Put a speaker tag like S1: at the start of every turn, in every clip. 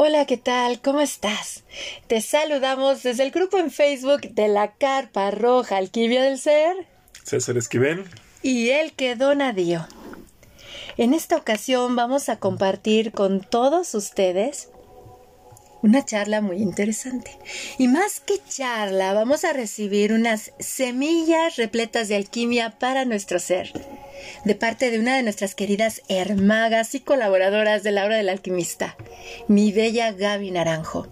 S1: Hola, ¿qué tal? ¿Cómo estás? Te saludamos desde el grupo en Facebook de la Carpa Roja Alquimia del Ser.
S2: César Esquivel.
S1: Y el que dona Dio. En esta ocasión vamos a compartir con todos ustedes una charla muy interesante. Y más que charla, vamos a recibir unas semillas repletas de alquimia para nuestro ser, de parte de una de nuestras queridas hermagas y colaboradoras de la hora del alquimista, mi bella Gaby Naranjo.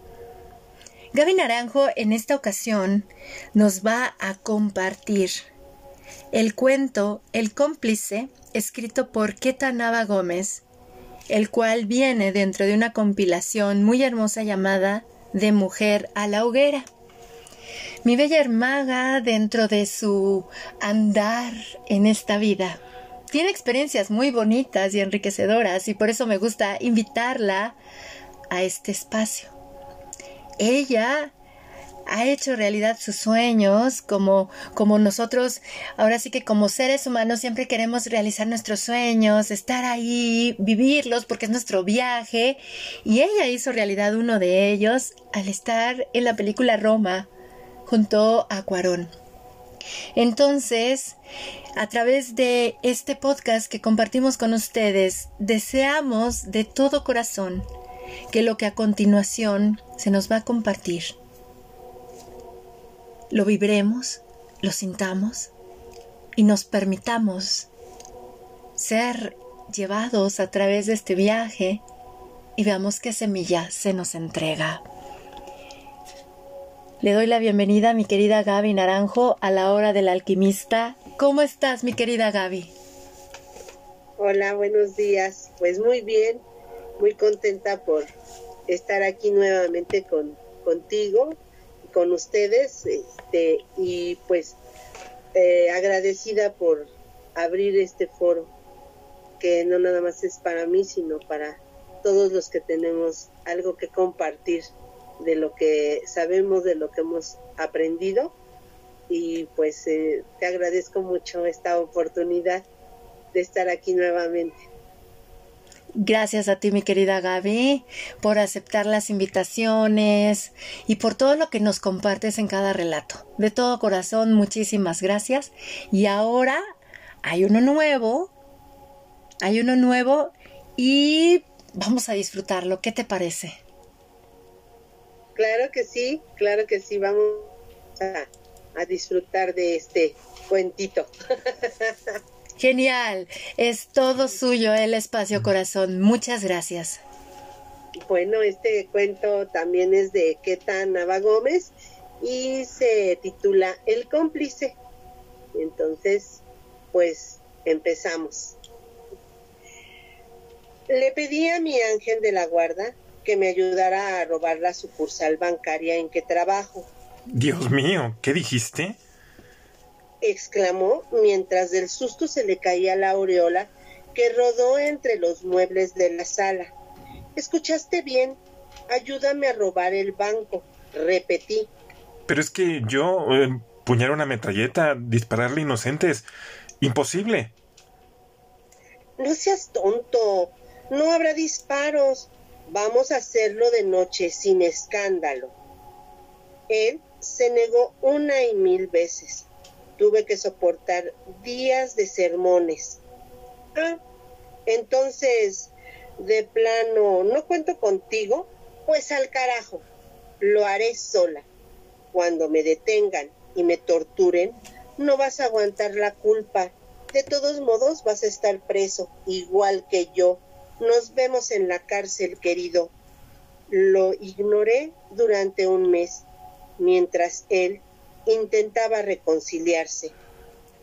S1: Gaby Naranjo en esta ocasión nos va a compartir el cuento El cómplice, escrito por Keta Nava Gómez, el cual viene dentro de una compilación muy hermosa llamada De Mujer a la Hoguera. Mi bella hermaga, dentro de su andar en esta vida, tiene experiencias muy bonitas y enriquecedoras y por eso me gusta invitarla a este espacio. Ella ha hecho realidad sus sueños, como, como nosotros, ahora sí que como seres humanos siempre queremos realizar nuestros sueños, estar ahí, vivirlos, porque es nuestro viaje. Y ella hizo realidad uno de ellos al estar en la película Roma junto a Cuarón. Entonces, a través de este podcast que compartimos con ustedes, deseamos de todo corazón que lo que a continuación se nos va a compartir lo vibremos, lo sintamos y nos permitamos ser llevados a través de este viaje y veamos qué semilla se nos entrega. Le doy la bienvenida a mi querida Gaby Naranjo a la hora del alquimista. ¿Cómo estás, mi querida Gaby?
S3: Hola, buenos días. Pues muy bien, muy contenta por estar aquí nuevamente con, contigo con ustedes este, y pues eh, agradecida por abrir este foro que no nada más es para mí sino para todos los que tenemos algo que compartir de lo que sabemos de lo que hemos aprendido y pues eh, te agradezco mucho esta oportunidad de estar aquí nuevamente.
S1: Gracias a ti, mi querida Gaby, por aceptar las invitaciones y por todo lo que nos compartes en cada relato. De todo corazón, muchísimas gracias. Y ahora hay uno nuevo, hay uno nuevo y vamos a disfrutarlo. ¿Qué te parece?
S3: Claro que sí, claro que sí, vamos a, a disfrutar de este cuentito.
S1: Genial, es todo suyo el espacio corazón. Muchas gracias.
S3: Bueno, este cuento también es de Keta Nava Gómez y se titula El cómplice. Entonces, pues empezamos. Le pedí a mi ángel de la guarda que me ayudara a robar la sucursal bancaria en que trabajo.
S2: Dios mío, ¿qué dijiste?
S3: exclamó mientras del susto se le caía la aureola que rodó entre los muebles de la sala. Escuchaste bien. Ayúdame a robar el banco. Repetí.
S2: Pero es que yo... Eh, puñar una metralleta, dispararle inocentes. Imposible.
S3: No seas tonto. No habrá disparos. Vamos a hacerlo de noche sin escándalo. Él se negó una y mil veces tuve que soportar días de sermones. Ah, entonces, de plano, ¿no cuento contigo? Pues al carajo, lo haré sola. Cuando me detengan y me torturen, no vas a aguantar la culpa. De todos modos vas a estar preso, igual que yo. Nos vemos en la cárcel, querido. Lo ignoré durante un mes, mientras él intentaba reconciliarse.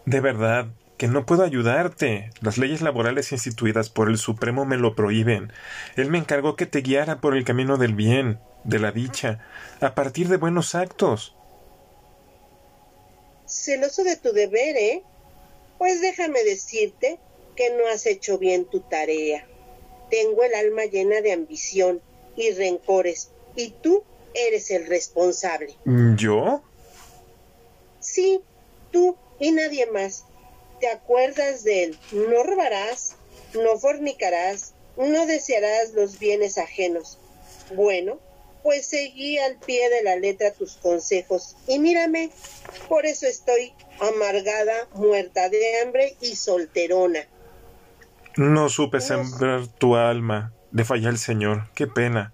S2: De verdad, que no puedo ayudarte. Las leyes laborales instituidas por el Supremo me lo prohíben. Él me encargó que te guiara por el camino del bien, de la dicha, a partir de buenos actos.
S3: Celoso de tu deber, ¿eh? Pues déjame decirte que no has hecho bien tu tarea. Tengo el alma llena de ambición y rencores, y tú eres el responsable.
S2: ¿Yo?
S3: Sí, tú y nadie más. ¿Te acuerdas del no robarás, no fornicarás, no desearás los bienes ajenos? Bueno, pues seguí al pie de la letra tus consejos y mírame, por eso estoy amargada, muerta de hambre y solterona.
S2: No supe sembrar tu alma, de fallar el Señor, qué pena.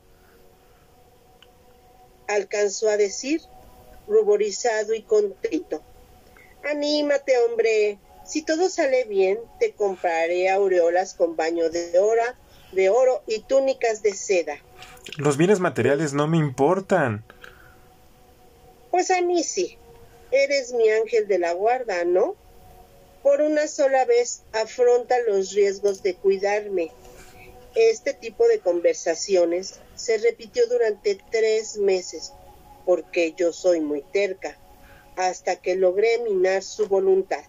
S3: Alcanzó a decir, ruborizado y contrito. Anímate, hombre. Si todo sale bien, te compraré aureolas con baño de oro, de oro y túnicas de seda.
S2: Los bienes materiales no me importan.
S3: Pues a mí sí. Eres mi ángel de la guarda, ¿no? Por una sola vez afronta los riesgos de cuidarme. Este tipo de conversaciones se repitió durante tres meses, porque yo soy muy terca, hasta que logré minar su voluntad.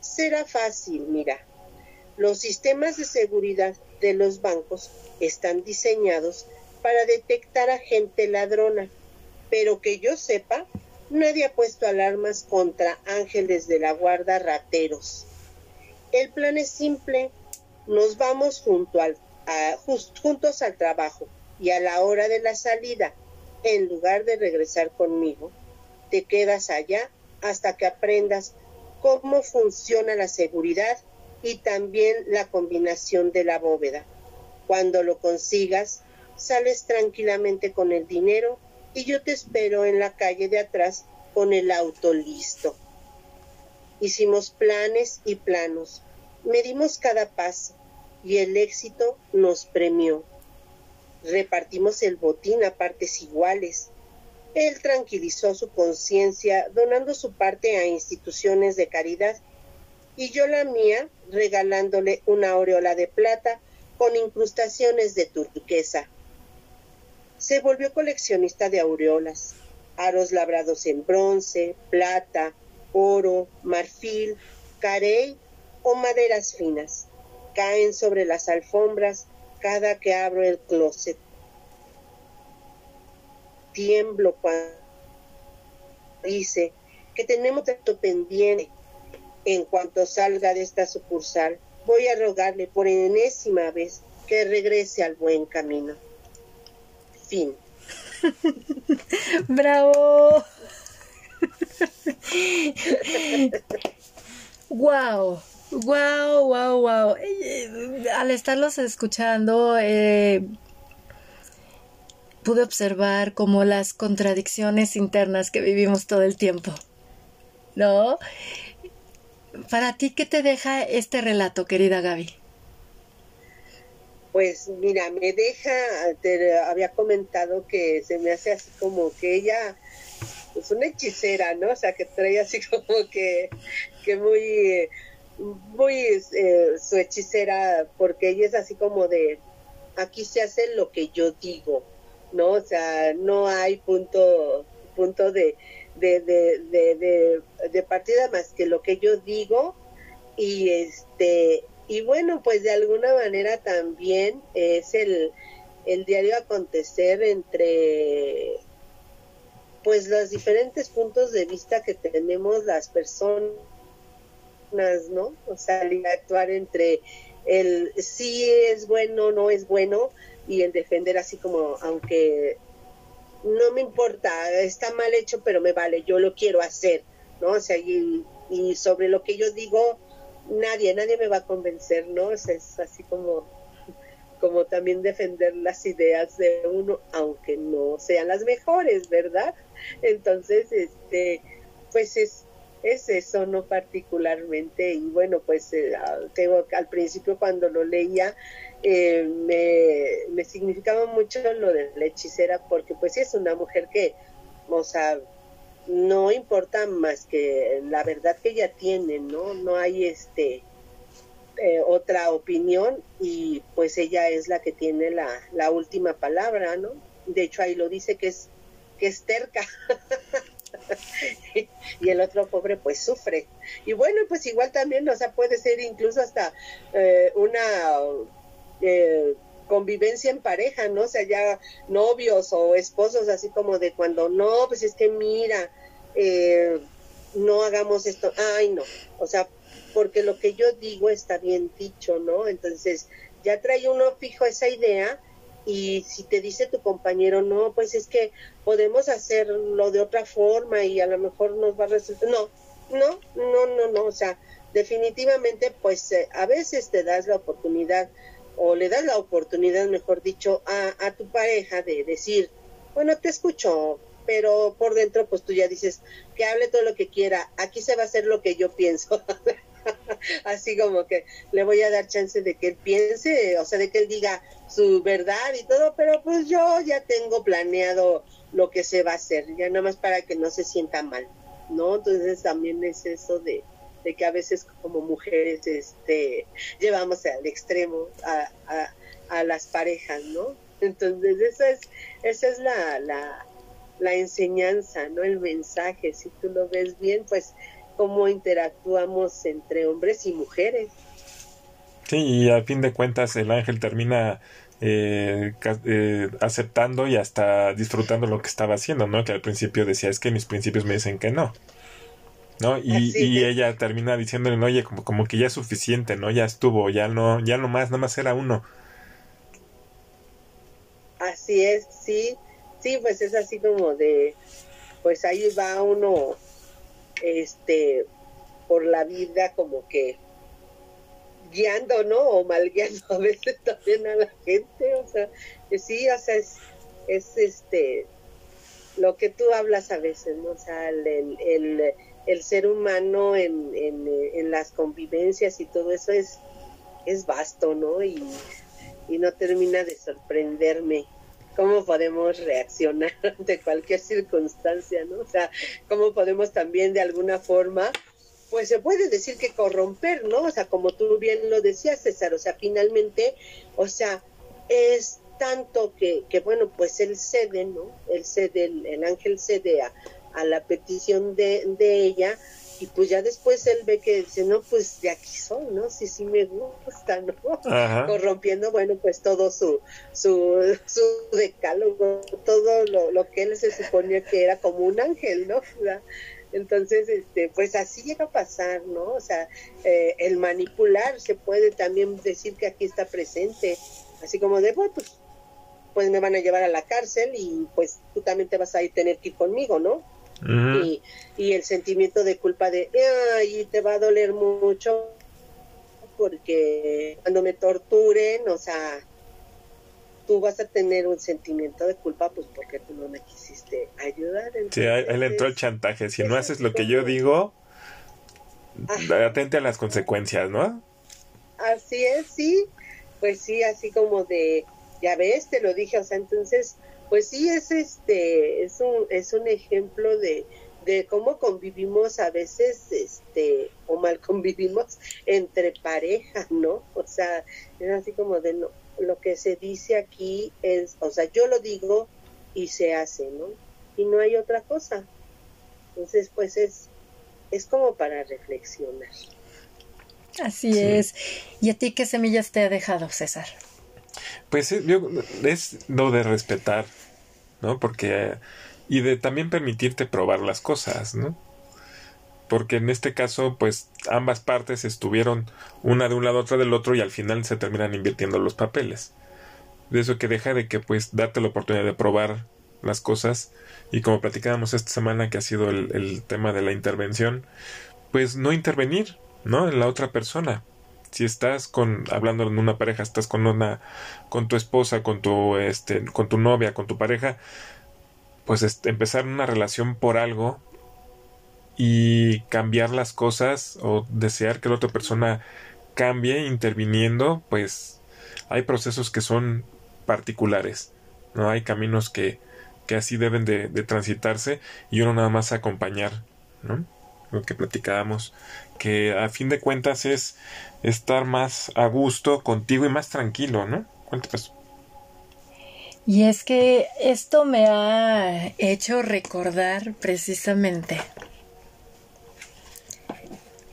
S3: Será fácil, mira. Los sistemas de seguridad de los bancos están diseñados para detectar a gente ladrona, pero que yo sepa, nadie ha puesto alarmas contra ángeles de la guarda rateros. El plan es simple, nos vamos juntos al trabajo y a la hora de la salida, en lugar de regresar conmigo, te quedas allá hasta que aprendas cómo funciona la seguridad y también la combinación de la bóveda. Cuando lo consigas, sales tranquilamente con el dinero y yo te espero en la calle de atrás con el auto listo. Hicimos planes y planos, medimos cada paso y el éxito nos premió. Repartimos el botín a partes iguales. Él tranquilizó su conciencia donando su parte a instituciones de caridad y yo la mía regalándole una aureola de plata con incrustaciones de turquesa. Se volvió coleccionista de aureolas, aros labrados en bronce, plata, oro, marfil, carey o maderas finas. Caen sobre las alfombras cada que abro el closet. Tiemblo cuando dice que tenemos tanto pendiente en cuanto salga de esta sucursal, voy a rogarle por enésima vez que regrese al buen camino. Fin.
S1: ¡Bravo! ¡Wow! ¡Wow, wow, wow! Al estarlos escuchando, eh, pude observar como las contradicciones internas que vivimos todo el tiempo. ¿No? Para ti, ¿qué te deja este relato, querida Gaby?
S3: Pues mira, me deja, te había comentado que se me hace así como que ella es pues, una hechicera, ¿no? O sea, que trae así como que, que muy, muy eh, su hechicera, porque ella es así como de, aquí se hace lo que yo digo, ¿no? O sea, no hay punto, punto de, de, de, de, partida más que lo que yo digo y este y bueno pues de alguna manera también es el, el diario acontecer entre pues los diferentes puntos de vista que tenemos las personas no o sea el actuar entre el sí es bueno no es bueno y el defender así como aunque no me importa, está mal hecho, pero me vale, yo lo quiero hacer, ¿no? O sea, y, sobre lo que yo digo, nadie, nadie me va a convencer, ¿no? es así como, como también defender las ideas de uno, aunque no sean las mejores, ¿verdad? Entonces, este, pues es, es eso, no particularmente, y bueno, pues eh, tengo, al principio cuando lo leía, eh, me, me, significaba mucho lo de la hechicera porque pues sí es una mujer que, o sea, no importa más que la verdad que ella tiene, ¿no? No hay este eh, otra opinión y pues ella es la que tiene la, la última palabra, ¿no? De hecho ahí lo dice que es que es terca. y el otro pobre pues sufre. Y bueno, pues igual también, o sea, puede ser incluso hasta eh, una eh, convivencia en pareja, ¿no? O sea, ya novios o esposos, así como de cuando no, pues es que mira, eh, no hagamos esto, ay no, o sea, porque lo que yo digo está bien dicho, ¿no? Entonces, ya trae uno fijo esa idea y si te dice tu compañero, no, pues es que podemos hacerlo de otra forma y a lo mejor nos va a resultar. No, no, no, no, no. O sea, definitivamente, pues eh, a veces te das la oportunidad o le das la oportunidad, mejor dicho, a, a tu pareja de decir, bueno, te escucho, pero por dentro, pues tú ya dices que hable todo lo que quiera. Aquí se va a hacer lo que yo pienso. Así como que le voy a dar chance de que él piense, o sea, de que él diga su verdad y todo, pero pues yo ya tengo planeado lo que se va a hacer, ya nada más para que no se sienta mal, ¿no? Entonces también es eso de, de que a veces como mujeres este, llevamos al extremo a, a, las parejas, ¿no? Entonces esa es, esa es la, la, la enseñanza, ¿no? El mensaje, si tú lo ves bien, pues cómo interactuamos entre hombres y mujeres.
S2: Sí, y a fin de cuentas el ángel termina eh, eh, aceptando y hasta disfrutando lo que estaba haciendo, ¿no? Que al principio decía, es que mis principios me dicen que no. ¿No? Y, y ella termina diciéndole, oye, como, como que ya es suficiente, ¿no? Ya estuvo, ya no, ya no más, nada más era uno.
S3: Así es, sí, sí, pues es así como de, pues ahí va uno este, por la vida como que guiando, ¿no? O mal guiando a veces también a la gente, o sea, que sí, o sea, es, es este, lo que tú hablas a veces, ¿no? O sea, el, el, el ser humano en, en, en, las convivencias y todo eso es, es vasto, ¿no? Y, y no termina de sorprenderme cómo podemos reaccionar ante cualquier circunstancia, ¿no? O sea, cómo podemos también de alguna forma, pues se puede decir que corromper, ¿no? O sea, como tú bien lo decías, César, o sea, finalmente, o sea, es tanto que, que bueno, pues él cede, ¿no? Él cede, el, el ángel cede a, a la petición de, de ella, y pues ya después él ve que dice, no, pues de aquí soy, ¿no? Sí, sí me gusta, ¿no? Ajá. Corrompiendo, bueno, pues todo su, su, su decálogo, todo lo, lo, que él se suponía que era como un ángel, ¿no? Entonces, este, pues así llega a pasar, ¿no? O sea, eh, el manipular se puede también decir que aquí está presente, así como de, bueno, pues, pues me van a llevar a la cárcel y pues tú también te vas a ir tener que ir conmigo, ¿no? Uh -huh. y, y, el sentimiento de culpa de, ay, te va a doler mucho porque cuando me torturen, o sea, tú vas a tener un sentimiento de culpa, pues porque tú no me quisiste ayudar.
S2: Entonces, sí, le entró el chantaje. Si no haces lo que yo digo, Ajá. atente a las consecuencias, ¿no?
S3: Así es, sí. Pues sí, así como de, ya ves, te lo dije, o sea, entonces pues sí es este es un es un ejemplo de de cómo convivimos a veces este o mal convivimos entre parejas no o sea es así como de no, lo que se dice aquí es o sea yo lo digo y se hace no y no hay otra cosa. Entonces pues es es como para reflexionar.
S1: Así sí. es. Y a ti qué semillas te ha dejado César
S2: pues yo, es lo de respetar, ¿no? Porque y de también permitirte probar las cosas, ¿no? Porque en este caso, pues ambas partes estuvieron una de un lado, otra del otro y al final se terminan invirtiendo los papeles. De eso que deja de que pues darte la oportunidad de probar las cosas y como platicábamos esta semana que ha sido el, el tema de la intervención, pues no intervenir, ¿no? En la otra persona, si estás con hablando en una pareja estás con una con tu esposa con tu este con tu novia con tu pareja pues empezar una relación por algo y cambiar las cosas o desear que la otra persona cambie interviniendo pues hay procesos que son particulares no hay caminos que que así deben de, de transitarse y uno nada más acompañar no lo que platicábamos que a fin de cuentas es estar más a gusto contigo y más tranquilo, ¿no? Cuéntame.
S1: Y es que esto me ha hecho recordar precisamente.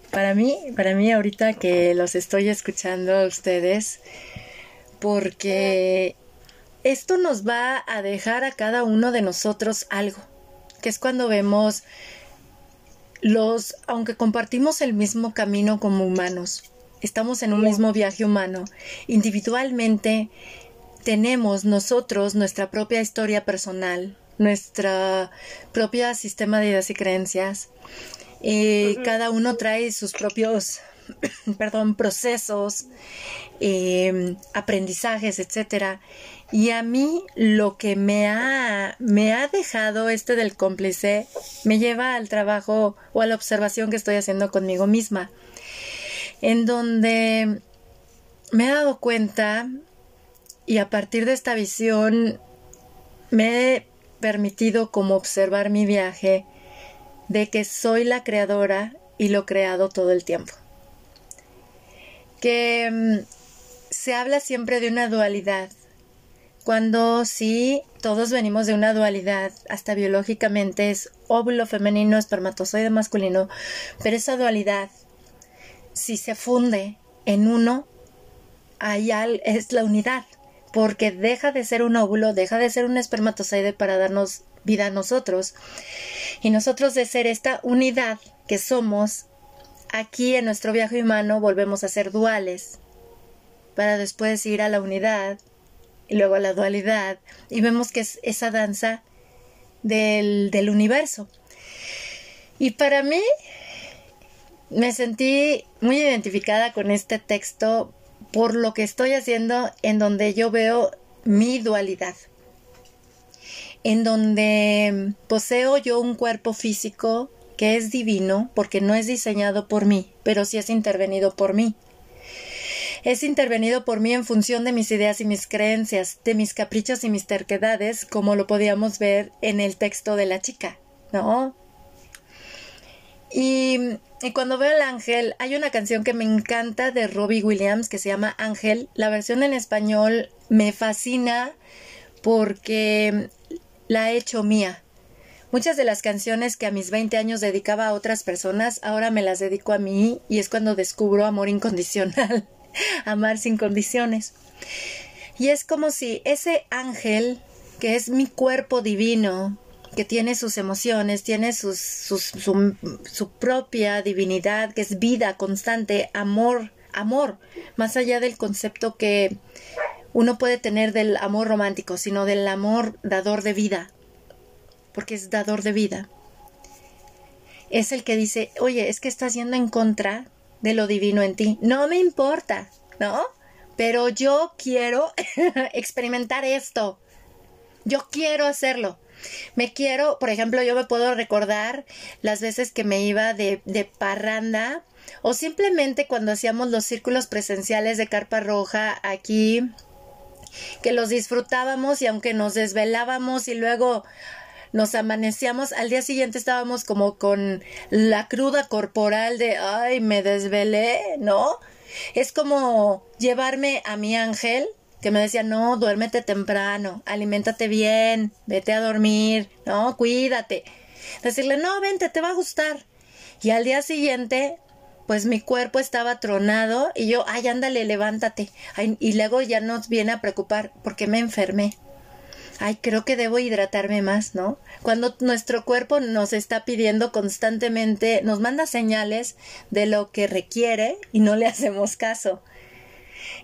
S1: Para mí, para mí ahorita que los estoy escuchando a ustedes, porque esto nos va a dejar a cada uno de nosotros algo, que es cuando vemos los, aunque compartimos el mismo camino como humanos, estamos en un mismo viaje humano, individualmente tenemos nosotros nuestra propia historia personal, nuestra propia sistema de ideas y creencias. Eh, cada uno trae sus propios, perdón, procesos, em, aprendizajes, etcétera. Y a mí lo que me ha, me ha dejado este del cómplice me lleva al trabajo o a la observación que estoy haciendo conmigo misma, en donde me he dado cuenta y a partir de esta visión me he permitido como observar mi viaje de que soy la creadora y lo creado todo el tiempo. Que mm, se habla siempre de una dualidad, cuando sí todos venimos de una dualidad, hasta biológicamente es óvulo femenino, espermatozoide masculino, pero esa dualidad, si se funde en uno, ahí es la unidad porque deja de ser un óvulo, deja de ser un espermatozoide para darnos vida a nosotros. Y nosotros de ser esta unidad que somos, aquí en nuestro viaje humano volvemos a ser duales, para después ir a la unidad y luego la dualidad, y vemos que es esa danza del, del universo. Y para mí me sentí muy identificada con este texto por lo que estoy haciendo en donde yo veo mi dualidad, en donde poseo yo un cuerpo físico que es divino porque no es diseñado por mí, pero sí es intervenido por mí. Es intervenido por mí en función de mis ideas y mis creencias, de mis caprichos y mis terquedades, como lo podíamos ver en el texto de la chica, ¿no? Y y cuando veo el ángel, hay una canción que me encanta de Robbie Williams que se llama Ángel. La versión en español me fascina porque la he hecho mía. Muchas de las canciones que a mis 20 años dedicaba a otras personas, ahora me las dedico a mí y es cuando descubro amor incondicional, amar sin condiciones. Y es como si ese ángel, que es mi cuerpo divino, que tiene sus emociones, tiene sus, su, propia divinidad, que es vida constante, amor, amor, más allá del concepto que uno puede tener del amor romántico, sino del amor dador de vida, porque es dador de vida. Es el que dice, oye, es que estás yendo en contra de lo divino en ti. No me importa, ¿no? Pero yo quiero experimentar esto. Yo quiero hacerlo. Me quiero, por ejemplo, yo me puedo recordar las veces que me iba de, de parranda o simplemente cuando hacíamos los círculos presenciales de carpa roja aquí, que los disfrutábamos y aunque nos desvelábamos y luego nos amanecíamos, al día siguiente estábamos como con la cruda corporal de, ay, me desvelé, ¿no? Es como llevarme a mi ángel que me decía, no, duérmete temprano, aliméntate bien, vete a dormir, no, cuídate. Decirle, no, vente, te va a gustar. Y al día siguiente, pues mi cuerpo estaba tronado y yo, ay, ándale, levántate. y luego ya nos viene a preocupar porque me enfermé. Ay, creo que debo hidratarme más, ¿no? Cuando nuestro cuerpo nos está pidiendo constantemente, nos manda señales de lo que requiere y no le hacemos caso.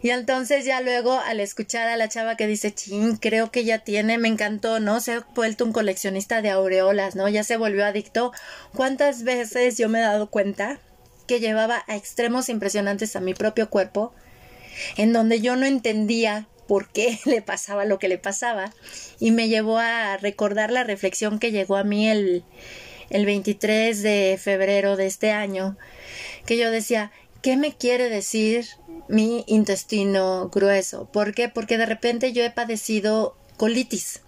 S1: Y entonces ya luego al escuchar a la chava que dice, chin, creo que ya tiene, me encantó, ¿no? Se ha vuelto un coleccionista de aureolas, ¿no? Ya se volvió adicto. ¿Cuántas veces yo me he dado cuenta que llevaba a extremos impresionantes a mi propio cuerpo, en donde yo no entendía por qué le pasaba lo que le pasaba, y me llevó a recordar la reflexión que llegó a mí el, el 23 de febrero de este año, que yo decía, ¿qué me quiere decir mi intestino grueso. ¿Por qué? Porque de repente yo he padecido colitis.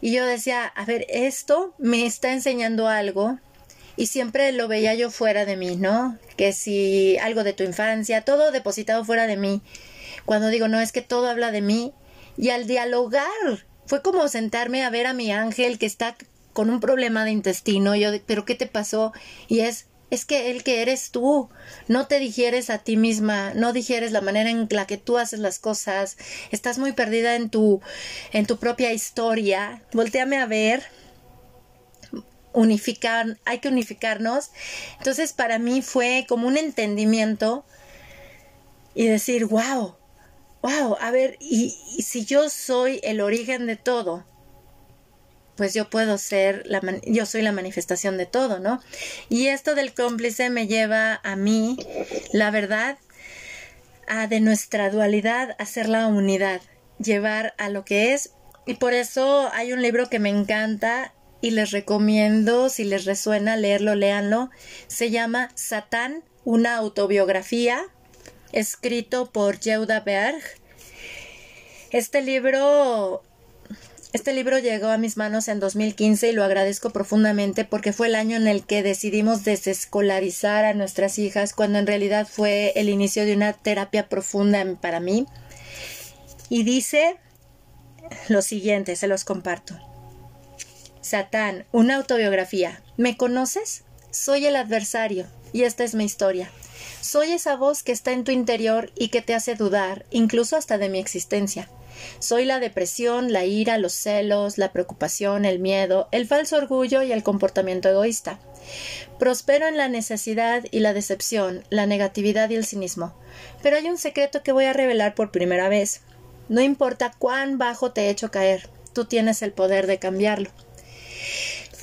S1: Y yo decía, a ver, esto me está enseñando algo y siempre lo veía yo fuera de mí, ¿no? Que si algo de tu infancia, todo depositado fuera de mí. Cuando digo, no, es que todo habla de mí. Y al dialogar, fue como sentarme a ver a mi ángel que está con un problema de intestino. Yo, pero ¿qué te pasó? Y es, es que el que eres tú, no te digieres a ti misma, no digieres la manera en la que tú haces las cosas, estás muy perdida en tu, en tu propia historia, volteame a ver, unificar, hay que unificarnos. Entonces para mí fue como un entendimiento y decir, wow, wow, a ver, y, si yo soy el origen de todo, pues yo puedo ser, la yo soy la manifestación de todo, ¿no? Y esto del cómplice me lleva a mí, la verdad, a de nuestra dualidad hacer la unidad, llevar a lo que es. Y por eso hay un libro que me encanta y les recomiendo, si les resuena leerlo, léanlo. Se llama Satán, una autobiografía, escrito por Yehuda Berg. Este libro este libro llegó a mis manos en 2015 y lo agradezco profundamente porque fue el año en el que decidimos desescolarizar a nuestras hijas cuando en realidad fue el inicio de una terapia profunda para mí. Y dice lo siguiente, se los comparto. Satán, una autobiografía. ¿Me conoces? Soy el adversario y esta es mi historia. Soy esa voz que está en tu interior y que te hace dudar, incluso hasta de mi existencia. Soy la depresión, la ira, los celos, la preocupación, el miedo, el falso orgullo y el comportamiento egoísta. Prospero en la necesidad y la decepción, la negatividad y el cinismo. Pero hay un secreto que voy a revelar por primera vez. No importa cuán bajo te he hecho caer, tú tienes el poder de cambiarlo.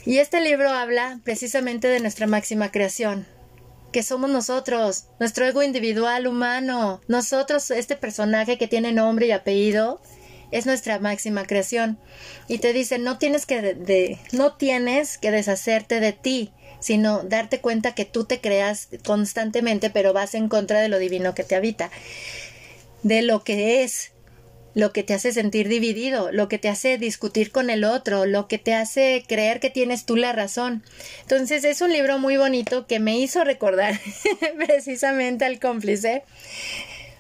S1: Y este libro habla precisamente de nuestra máxima creación, que somos nosotros, nuestro ego individual humano, nosotros, este personaje que tiene nombre y apellido, es nuestra máxima creación. Y te dice, no tienes que, de, no tienes que deshacerte de ti, sino darte cuenta que tú te creas constantemente, pero vas en contra de lo divino que te habita, de lo que es, lo que te hace sentir dividido, lo que te hace discutir con el otro, lo que te hace creer que tienes tú la razón. Entonces es un libro muy bonito que me hizo recordar precisamente al cómplice.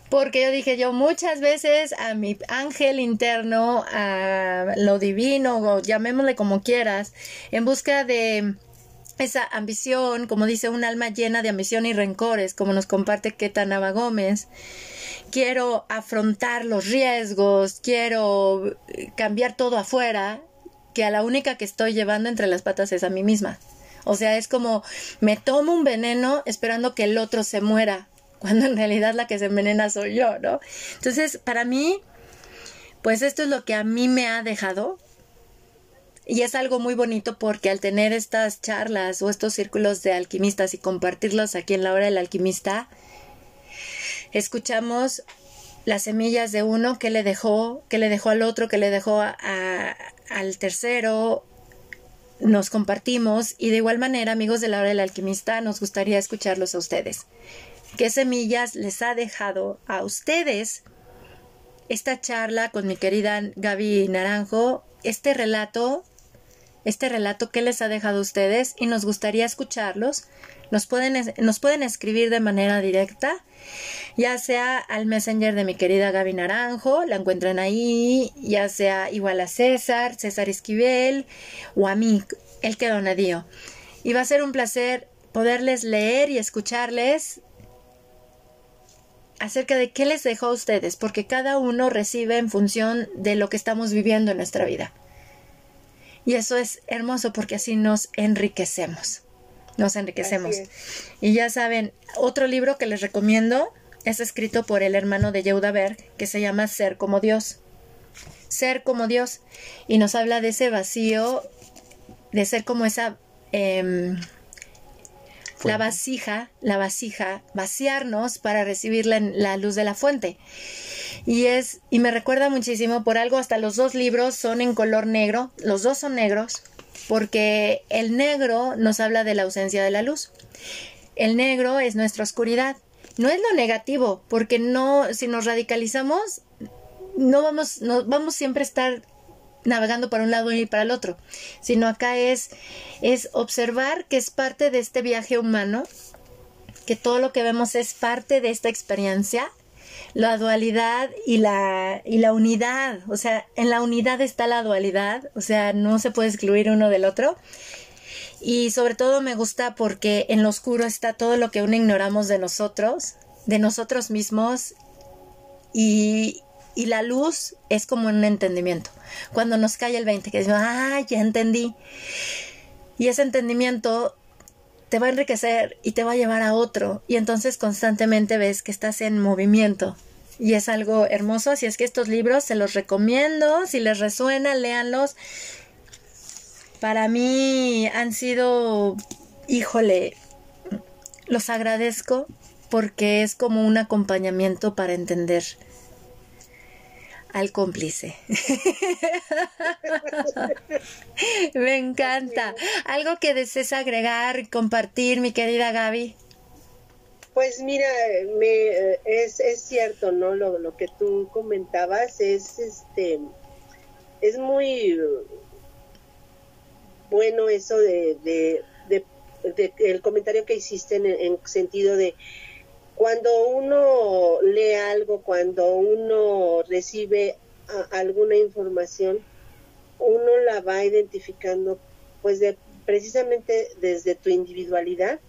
S1: Porque yo dije yo muchas veces a mi ángel interno, a lo divino, o llamémosle como quieras, en busca de esa ambición, como dice, un alma llena de ambición y rencores, como nos comparte Ketanaba Gómez quiero afrontar los riesgos, quiero cambiar todo afuera, que a la única que estoy llevando entre las patas es a mí misma. O sea, es como me tomo un veneno esperando que el otro se muera, cuando en realidad la que se envenena soy yo, ¿no? Entonces, para mí, pues esto es lo que a mí me ha dejado. Y es algo muy bonito porque al tener estas charlas o estos círculos de alquimistas y compartirlos aquí en la hora del alquimista, escuchamos las semillas de uno que le dejó, que le dejó al otro, que le dejó al tercero, nos compartimos y de igual manera, amigos de la hora del alquimista, nos gustaría escucharlos a ustedes. ¿Qué semillas les ha dejado a ustedes esta charla con mi querida Gaby Naranjo, este relato, este relato que les ha dejado a ustedes y nos gustaría escucharlos? Nos pueden, nos pueden escribir de manera directa ya sea al messenger de mi querida Gaby Naranjo, la encuentran ahí, ya sea igual a César, César Esquivel, o a mí, el que donadío. Y va a ser un placer poderles leer y escucharles acerca de qué les dejó a ustedes, porque cada uno recibe en función de lo que estamos viviendo en nuestra vida. Y eso es hermoso porque así nos enriquecemos. Nos enriquecemos. Y ya saben, otro libro que les recomiendo es escrito por el hermano de Yehuda Berg, que se llama Ser como Dios. Ser como Dios. Y nos habla de ese vacío, de ser como esa... Em, la vasija, la vasija, vaciarnos para recibir la, la, luz de la fuente. Y es, y me recuerda muchísimo, por algo hasta los dos libros son en color negro, los dos son negros, porque el negro nos habla de la ausencia de la luz. El negro es nuestra oscuridad no es lo negativo, porque no, si nos radicalizamos, no vamos, no, vamos siempre a estar navegando para un lado y para el otro, sino acá es, es observar que es parte de este viaje humano, que todo lo que vemos es parte de esta experiencia, la dualidad y la, y la unidad, o sea, en la unidad está la dualidad, o sea, no se puede excluir uno del otro, y sobre todo me gusta porque en lo oscuro está todo lo que aún ignoramos de nosotros, de nosotros mismos y, y la luz es como un entendimiento. Cuando nos cae el 20, que decimos, ah, ya entendí. Y ese entendimiento te va a enriquecer y te va a llevar a otro. Y entonces constantemente ves que estás en movimiento, y es algo hermoso, así es que estos libros se los recomiendo, si les resuena, léanlos. Para mí han sido, híjole, los agradezco porque es como un acompañamiento para entender al cómplice. Me encanta. ¿Algo que desees agregar, compartir, mi querida Gaby?
S3: Pues mira, me, es, es cierto, ¿no? Lo, que tú comentabas es, este, es muy bueno eso de, el comentario que hiciste en, en sentido de cuando uno lee algo, cuando uno recibe alguna información, uno la va identificando pues de, precisamente desde tu individualidad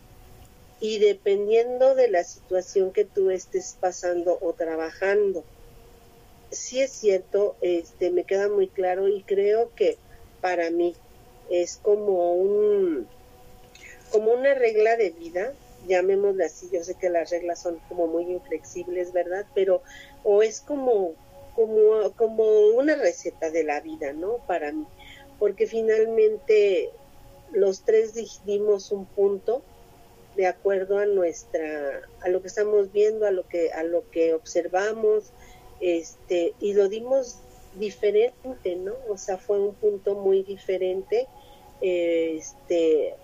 S3: y dependiendo de la situación que tú estés pasando o trabajando. Sí es cierto, este me queda muy claro y creo que para mí es como un como una regla de vida, llamémosla así, yo sé que las reglas son como muy inflexibles, ¿verdad? Pero o es como como como una receta de la vida, ¿no? Para mí, porque finalmente los tres dimos un punto de acuerdo a nuestra a lo que estamos viendo a lo que a lo que observamos este y lo dimos diferente no o sea fue un punto muy diferente este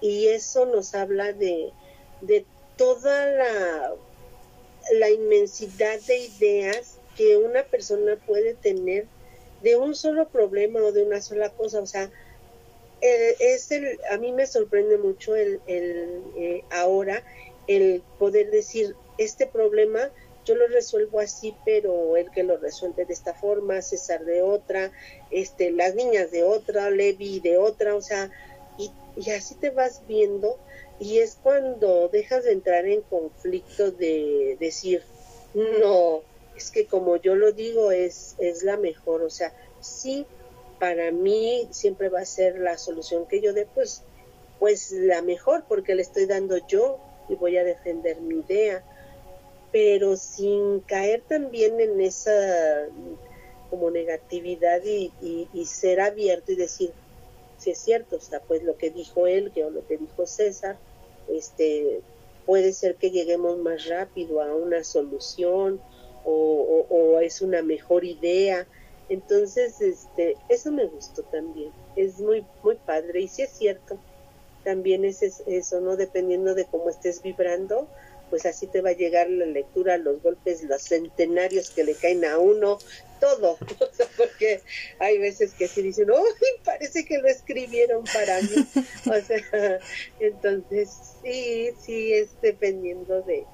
S3: y eso nos habla de de toda la la inmensidad de ideas que una persona puede tener de un solo problema o de una sola cosa. O sea es el, a mí me sorprende mucho el, el eh, ahora el poder decir este problema yo lo resuelvo así pero el que lo resuelve de esta forma César de otra este las niñas de otra Levi de otra o sea y, y así te vas viendo y es cuando dejas de entrar en conflicto de decir no es que como yo lo digo es es la mejor o sea sí para mí siempre va a ser la solución que yo dé, pues, pues la mejor, porque le estoy dando yo y voy a defender mi idea, pero sin caer también en esa como negatividad y, y, ser abierto y decir, si es cierto, o sea, pues lo que dijo él, que o lo que dijo César, este, puede ser que lleguemos más rápido a una solución o, es una mejor idea, entonces, este, eso me gustó también. Es muy, muy padre. Y si es cierto, también es eso, ¿no? Dependiendo de cómo estés vibrando, pues así te va a llegar la lectura, los golpes, los centenarios que le caen a uno, todo. porque hay veces que así dicen, ¡oh! Parece que lo escribieron para mí. o sea, entonces, sí, sí, es dependiendo de,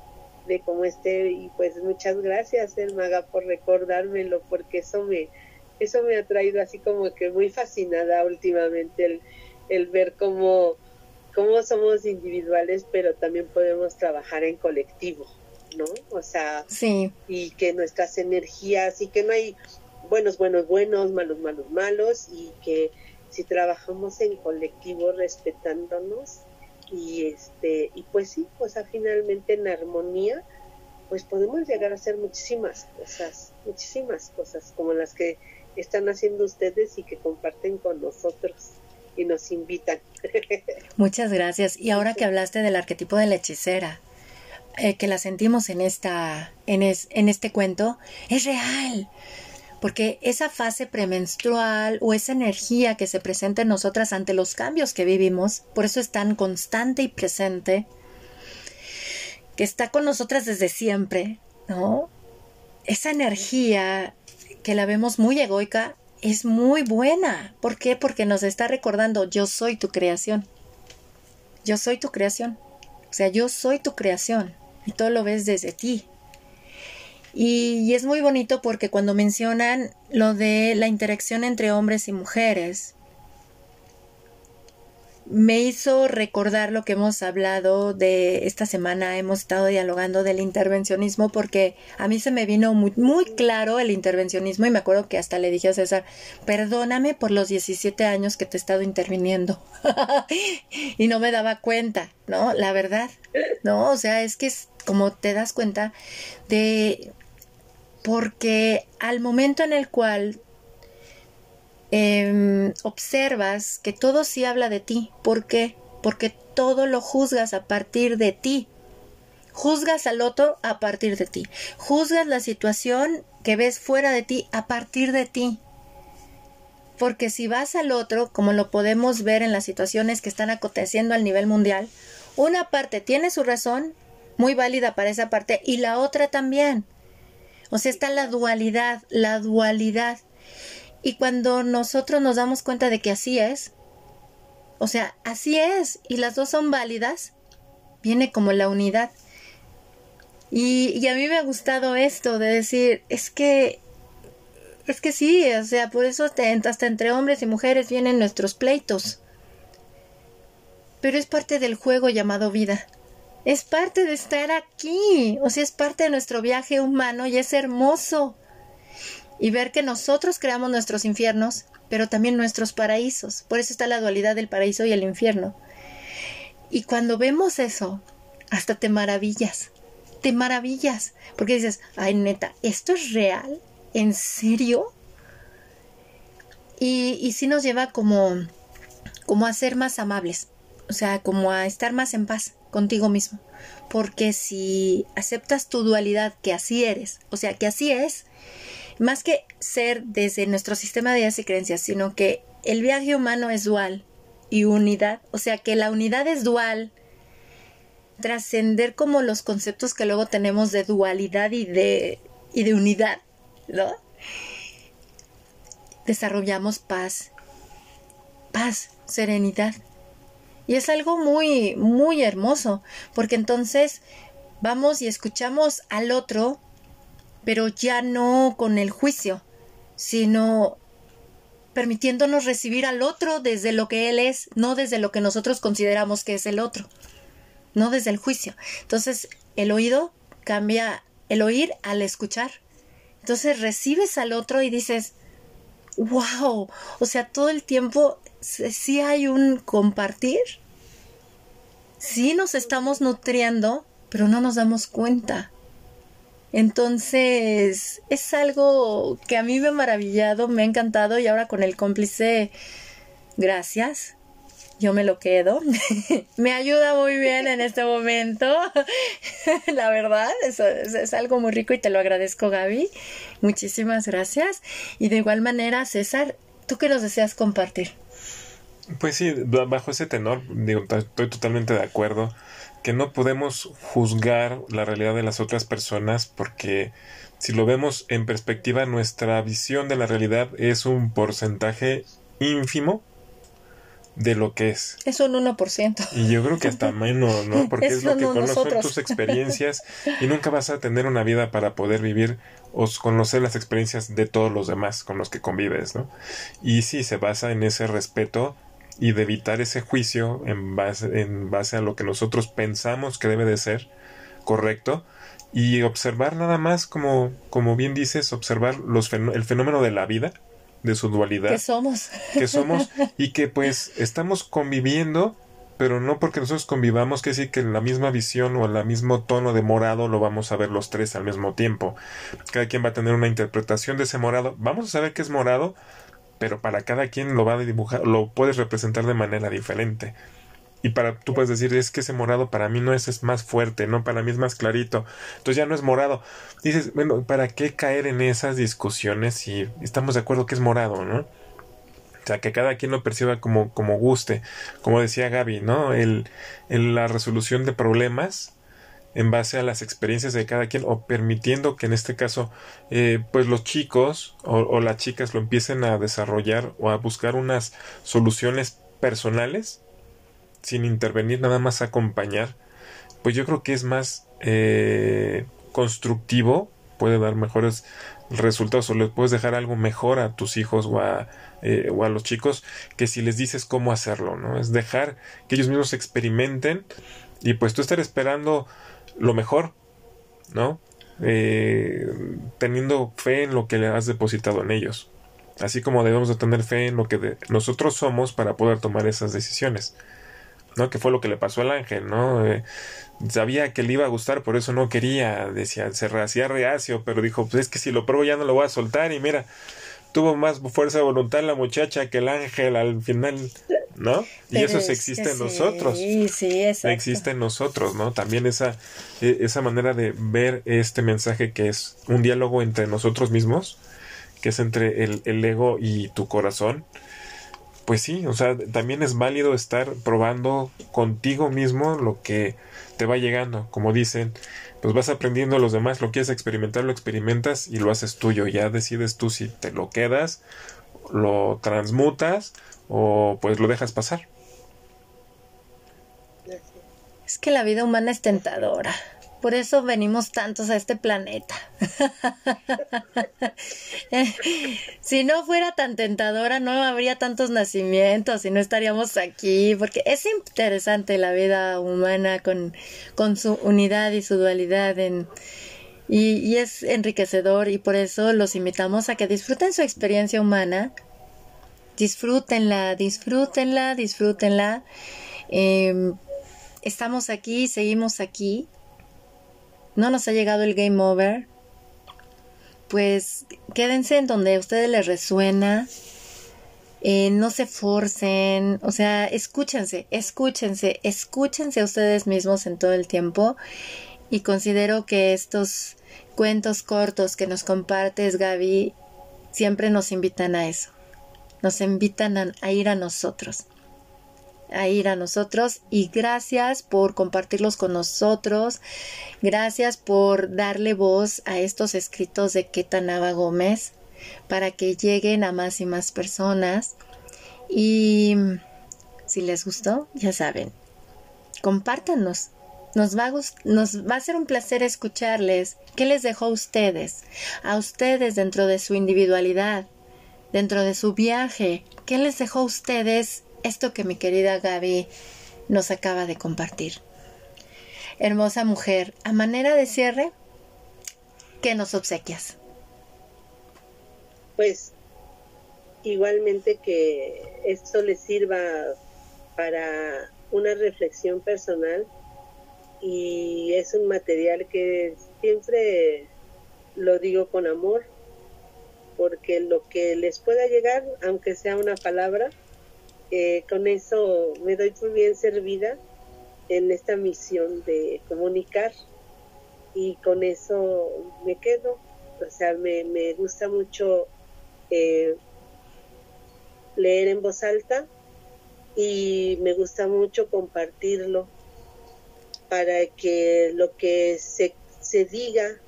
S3: de cómo esté. Y pues muchas gracias, El Maga, por recordármelo, porque eso me, eso me ha traído así como que muy fascinada últimamente el, el ver cómo, cómo somos individuales, pero también podemos trabajar en colectivo, ¿no? O sea,
S1: sí.
S3: y que nuestras energías, y que no hay buenos, buenos, buenos, malos, malos, malos, y que si trabajamos en colectivo respetándonos, y este, y pues sí, pues finalmente en armonía, pues podemos llegar a hacer muchísimas cosas, muchísimas cosas, como las que están haciendo ustedes y que comparten con nosotros y nos invitan.
S1: Muchas gracias. Y ahora que hablaste del arquetipo de la hechicera, eh, que la sentimos en esta, en, en este cuento, es real. Porque esa fase premenstrual o esa energía que se presenta en nosotras ante los cambios que vivimos, por eso es tan constante y presente, que está con nosotras desde siempre, ¿no? Esa energía que la vemos muy egoica, es muy buena. ¿Por qué? Porque nos está recordando, yo soy tu creación. Yo soy tu creación. O sea, yo soy tu creación. Y todo lo ves desde ti. Y, es muy bonito porque cuando mencionan lo de la interacción entre hombres y mujeres, me hizo recordar lo que hemos hablado de esta semana, hemos estado dialogando del intervencionismo porque a mí se me vino muy, muy claro el intervencionismo y me acuerdo que hasta le dije a César, perdóname por los 17 años que te he estado interviniendo y no me daba cuenta, ¿no? La verdad, ¿no? O sea, es que es como te das cuenta de porque al momento en el cual em, observas que todo sí habla de ti, ¿por qué? Porque todo lo juzgas a partir de ti. Juzgas al otro a partir de ti. Juzgas la situación que ves fuera de ti a partir de ti. Porque si vas al otro, como lo podemos ver en las situaciones que están aconteciendo al nivel mundial, una parte tiene su razón, muy válida para esa parte, y la otra también. O sea, está la dualidad, la dualidad. Y cuando nosotros nos damos cuenta de que así es, o sea, así es, y las dos son válidas, viene como la unidad. Y, a mí me ha gustado esto de decir, es que es que sí, o sea, por eso hasta entre hombres y mujeres vienen nuestros pleitos. Pero es parte del juego llamado vida. Es parte de estar aquí. O sea, es parte de nuestro viaje humano y es hermoso. Y ver que nosotros creamos nuestros infiernos, pero también nuestros paraísos. Por eso está la dualidad del paraíso y el infierno. Y cuando vemos eso, hasta te maravillas. Te maravillas. Porque dices, ay neta, ¿esto es real? ¿en serio? Y, y sí nos lleva como, como a ser más amables, o sea, como a estar más en paz contigo mismo. Porque si aceptas tu dualidad, que así eres, o sea, que así es, más que ser desde nuestro sistema de ideas y creencias, sino que el viaje humano es dual y unidad, o sea, que la unidad es dual, trascender como los conceptos que luego tenemos de dualidad y de, y de unidad, ¿no? Desarrollamos paz, paz, serenidad. Y es algo muy, muy hermoso, porque entonces vamos y escuchamos al otro, pero ya no con el juicio, sino permitiéndonos recibir al otro desde lo que él es, no desde lo que nosotros consideramos que es el otro, no desde el juicio. Entonces, el oído cambia el oír al escuchar. Entonces recibes al otro y dices, wow, o sea, todo el tiempo sí hay un compartir, sí nos estamos nutriendo, pero no nos damos cuenta. Entonces, es algo que a mí me ha maravillado, me ha encantado y ahora con el cómplice, gracias yo me lo quedo. me ayuda muy bien en este momento. La verdad, eso es, algo muy rico y te lo agradezco, Gaby. Muchísimas gracias. Y de igual manera, César, ¿tú qué nos deseas compartir?
S2: Pues sí, bajo ese tenor, digo, estoy totalmente de acuerdo que no podemos juzgar la realidad de las otras personas porque si lo vemos en perspectiva, nuestra visión de la realidad es un porcentaje ínfimo de lo que es.
S1: Es un 1%.
S2: Y yo creo que hasta menos, ¿no? Porque es, lo que conocen tus experiencias y nunca vas a tener una vida para poder vivir o conocer las experiencias de todos los demás con los que convives, ¿no? Y sí, se basa en ese respeto y de evitar ese juicio en base, en base a lo que nosotros pensamos que debe de ser correcto y observar nada más como, como bien dices, observar los el fenómeno de la vida de su dualidad.
S1: Que somos.
S2: Que somos y que pues estamos conviviendo, pero no porque nosotros convivamos, que decir que en la misma visión o en el mismo tono de morado lo vamos a ver los tres al mismo tiempo. Cada quien va a tener una interpretación de ese morado. Vamos a saber que es morado, pero para cada quien lo va a dibujar, lo puedes representar de manera diferente. Y para tú puedes decir, es que ese morado para mí no es, es más fuerte, no, para mí es más clarito. Entonces ya no es morado. Dices, bueno, ¿para qué caer en esas discusiones si estamos de acuerdo que es morado, no? O sea, que cada quien lo perciba como, como guste. Como decía Gaby, ¿no? El, la resolución de problemas en base a las experiencias de cada quien o permitiendo que en este caso eh, pues los chicos o, o, las chicas lo empiecen a desarrollar o a buscar unas soluciones personales sin intervenir, nada más acompañar, pues yo creo que es más eh, constructivo, puede dar mejores resultados o le puedes dejar algo mejor a tus hijos o a, eh, o a los chicos que si les dices cómo hacerlo, ¿no? Es dejar que ellos mismos experimenten y pues tú estar esperando lo mejor, ¿no? Eh, teniendo fe en lo que le has depositado en ellos. Así como debemos de tener fe en lo que nosotros somos para poder tomar esas decisiones. ¿No? Que fue lo que le pasó al ángel, ¿no? Eh, sabía que le iba a gustar, por eso no quería, decía, se hacía reacio, pero dijo, pues es que si lo pruebo ya no lo voy a soltar y mira, tuvo más fuerza de voluntad la muchacha que el ángel al final, ¿no? Y eso se existe en nosotros.
S1: Sí, sí,
S2: Existe en nosotros, ¿no? También esa, e, esa manera de ver este mensaje que es un diálogo entre nosotros mismos, que es entre el, el ego y tu corazón. Pues sí, o sea, también es válido estar probando contigo mismo lo que te va llegando, como dicen, pues vas aprendiendo a los demás, lo quieres experimentar, lo experimentas y lo haces tuyo. Ya decides tú si te lo quedas, lo transmutas o pues lo dejas pasar.
S1: Es que la vida humana es tentadora. Por eso venimos tantos a este planeta. si no fuera tan tentadora, no habría tantos nacimientos y no estaríamos aquí, porque es interesante la vida humana con, con su unidad y su dualidad y, y, es enriquecedor y por eso los invitamos a que disfruten su experiencia humana. Disfrútenla, disfrútenla, disfrútenla. Eh, estamos aquí, seguimos aquí no nos ha llegado el game over, pues quédense en donde a ustedes les resuena. Eh, no se forcen, o sea, escúchense, escúchense, escúchense a ustedes mismos en todo el tiempo. Y considero que estos cuentos cortos que nos compartes, Gaby, siempre nos invitan a eso. Nos invitan a ir a nosotros a ir a nosotros y gracias por compartirlos con nosotros. Gracias por darle voz a estos escritos de Ketanaba Gómez para que lleguen a más y más personas. Y si les gustó, ya saben, compártanos. Nos va, a, nos va a ser un placer escucharles. ¿Qué les dejó a ustedes? A ustedes dentro de su individualidad, dentro de su viaje. ¿Qué les dejó a ustedes esto que mi querida Gaby nos acaba de compartir. Hermosa mujer, a manera de cierre, ¿qué nos obsequias?
S3: Pues igualmente que esto le sirva para una reflexión personal y es un material que siempre lo digo con amor porque lo que les pueda llegar, aunque sea una palabra, con eso me doy muy bien servida en esta misión de comunicar y con eso me quedo. O sea, me, me gusta mucho eh, leer en voz alta y me gusta mucho compartirlo para que lo que se, se diga,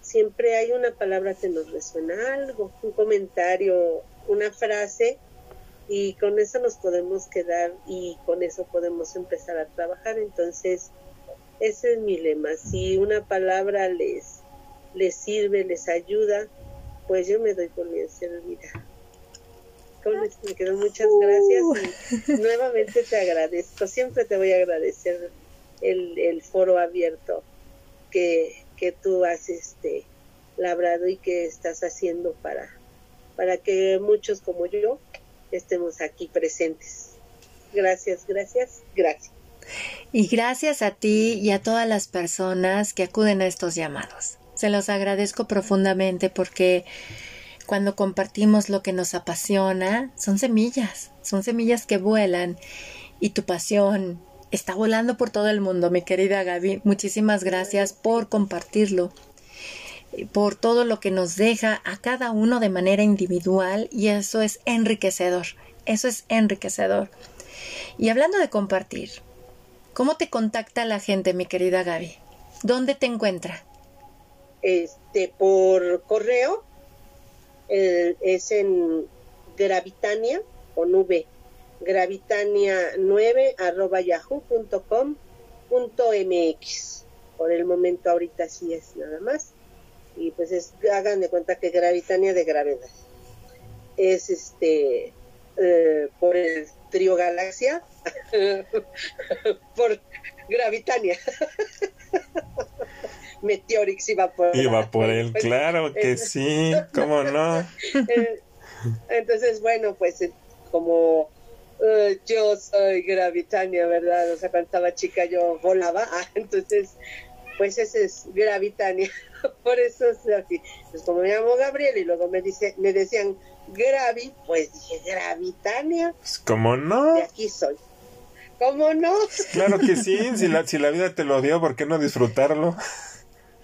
S3: siempre hay una palabra que nos resuena algo, un comentario, una frase y con eso nos podemos quedar y con eso podemos empezar a trabajar. Entonces, ese es mi lema. Si una palabra les, les sirve, les ayuda, pues yo me doy por bien servida. Con esto me quedo muchas gracias y nuevamente te agradezco. Siempre te voy a agradecer el, el foro abierto que, que tú has este, labrado y que estás haciendo para, para que muchos como yo estemos aquí presentes. Gracias, gracias, gracias.
S1: Y gracias a ti y a todas las personas que acuden a estos llamados. Se los agradezco profundamente porque cuando compartimos lo que nos apasiona, son semillas, son semillas que vuelan y tu pasión está volando por todo el mundo, mi querida Gaby. Muchísimas gracias por compartirlo por todo lo que nos deja a cada uno de manera individual y eso es enriquecedor, eso es enriquecedor. Y hablando de compartir, ¿cómo te contacta la gente, mi querida Gaby? ¿Dónde te encuentra?
S3: Este, por correo, es en Gravitania o nube, gravitania9 arroba yahoo.com.mx. Por el momento ahorita sí es nada más y pues es, hagan de cuenta que gravitania de gravedad. Es este eh, por el trío galaxia, por gravitania. Meteorix iba por
S2: Iba por él, claro que sí, cómo no.
S3: Entonces, bueno, pues eh, como eh, yo soy Gravitania, ¿verdad? O sea, cuando estaba chica yo volaba, ah, entonces, pues ese es Gravitania, por eso es así. Pues como me llamo Gabriel y luego me dice, me decían Gravi, pues dije Gravitania.
S2: Pues como no.
S3: De aquí soy. ¿Cómo no?
S2: Claro que sí, si la, si la vida te lo dio, ¿por qué no disfrutarlo?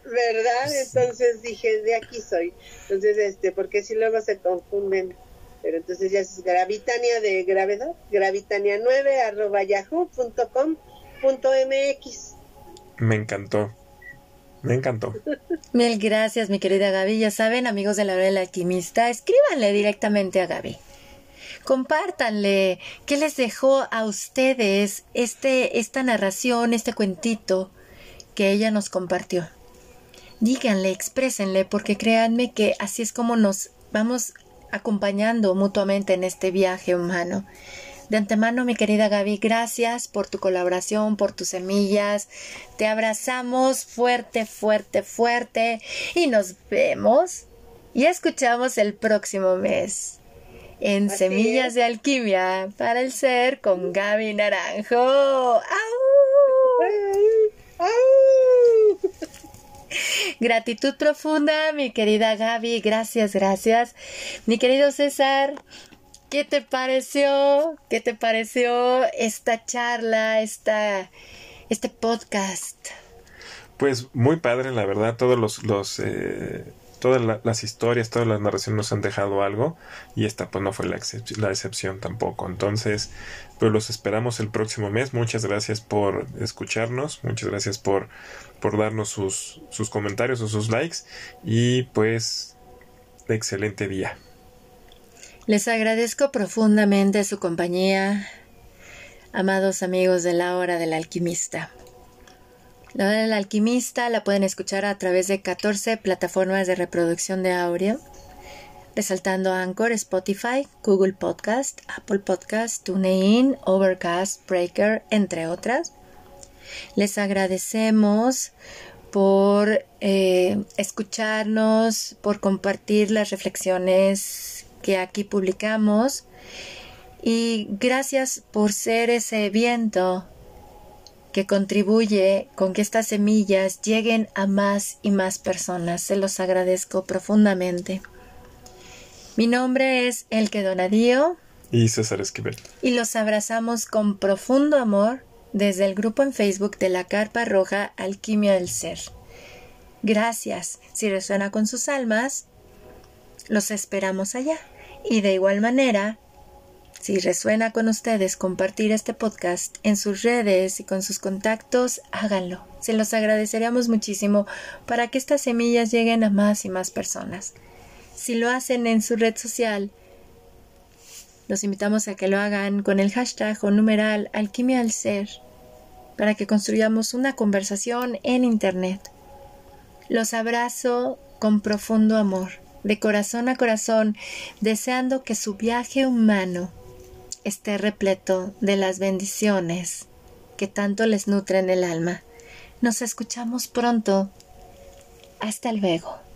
S3: ¿Verdad? Entonces dije, de aquí soy. Entonces, este, porque si luego se confunden. Pero entonces ya es Gravitania de gravedad, gravitania9 arroba yahoo.com.mx.
S2: Me encantó. Me encantó.
S1: Mil gracias, mi querida Gaby. Ya saben, amigos de la hora del alquimista, escríbanle directamente a Gaby. Compártanle qué les dejó a ustedes este, esta narración, este cuentito que ella nos compartió. Díganle, exprésenle, porque créanme que así es como nos vamos acompañando mutuamente en este viaje humano. De antemano, mi querida Gaby, gracias por tu colaboración, por tus semillas. Te abrazamos fuerte, fuerte, fuerte y nos vemos y escuchamos el próximo mes en Semillas de Alquimia para el Ser con Gaby Naranjo. ¡Au! Gratitud profunda, mi querida Gaby. Gracias, gracias. Mi querido César, ¿qué te pareció? ¿Qué te pareció esta charla, esta, este podcast?
S2: Pues muy padre, la verdad. Todos los, los eh, todas las historias, todas las narraciones nos han dejado algo y esta pues no fue la, la, excepción tampoco. Entonces, pues los esperamos el próximo mes. Muchas gracias por escucharnos, muchas gracias por, por darnos sus, sus comentarios o sus likes y pues excelente día.
S1: Les agradezco profundamente su compañía, amados amigos de la hora del alquimista. La hora del alquimista la pueden escuchar a través de 14 plataformas de reproducción de audio, resaltando Anchor, Spotify, Google Podcast, Apple Podcast, TuneIn, Overcast, Breaker, entre otras. Les agradecemos por eh, escucharnos, por compartir las reflexiones que aquí publicamos y gracias por ser ese viento que contribuye con que estas semillas lleguen a más y más personas. Se los agradezco profundamente. Mi nombre es Elke Donadío.
S2: Y César Esquivel.
S1: Y los abrazamos con profundo amor desde el grupo en Facebook de la Carpa Roja Alquimia del Ser. Gracias. Si resuena con sus almas, los esperamos allá. Y de igual manera, si resuena con ustedes compartir este podcast en sus redes y con sus contactos, háganlo. Se los agradeceríamos muchísimo para que estas semillas lleguen a más y más personas. Si lo hacen en su red social, los invitamos a que lo hagan con el hashtag o numeral alquimia al ser para que construyamos una conversación en Internet. Los abrazo con profundo amor, de corazón a corazón, deseando que su viaje humano esté repleto de las bendiciones que tanto les nutren el alma. Nos escuchamos pronto. Hasta luego.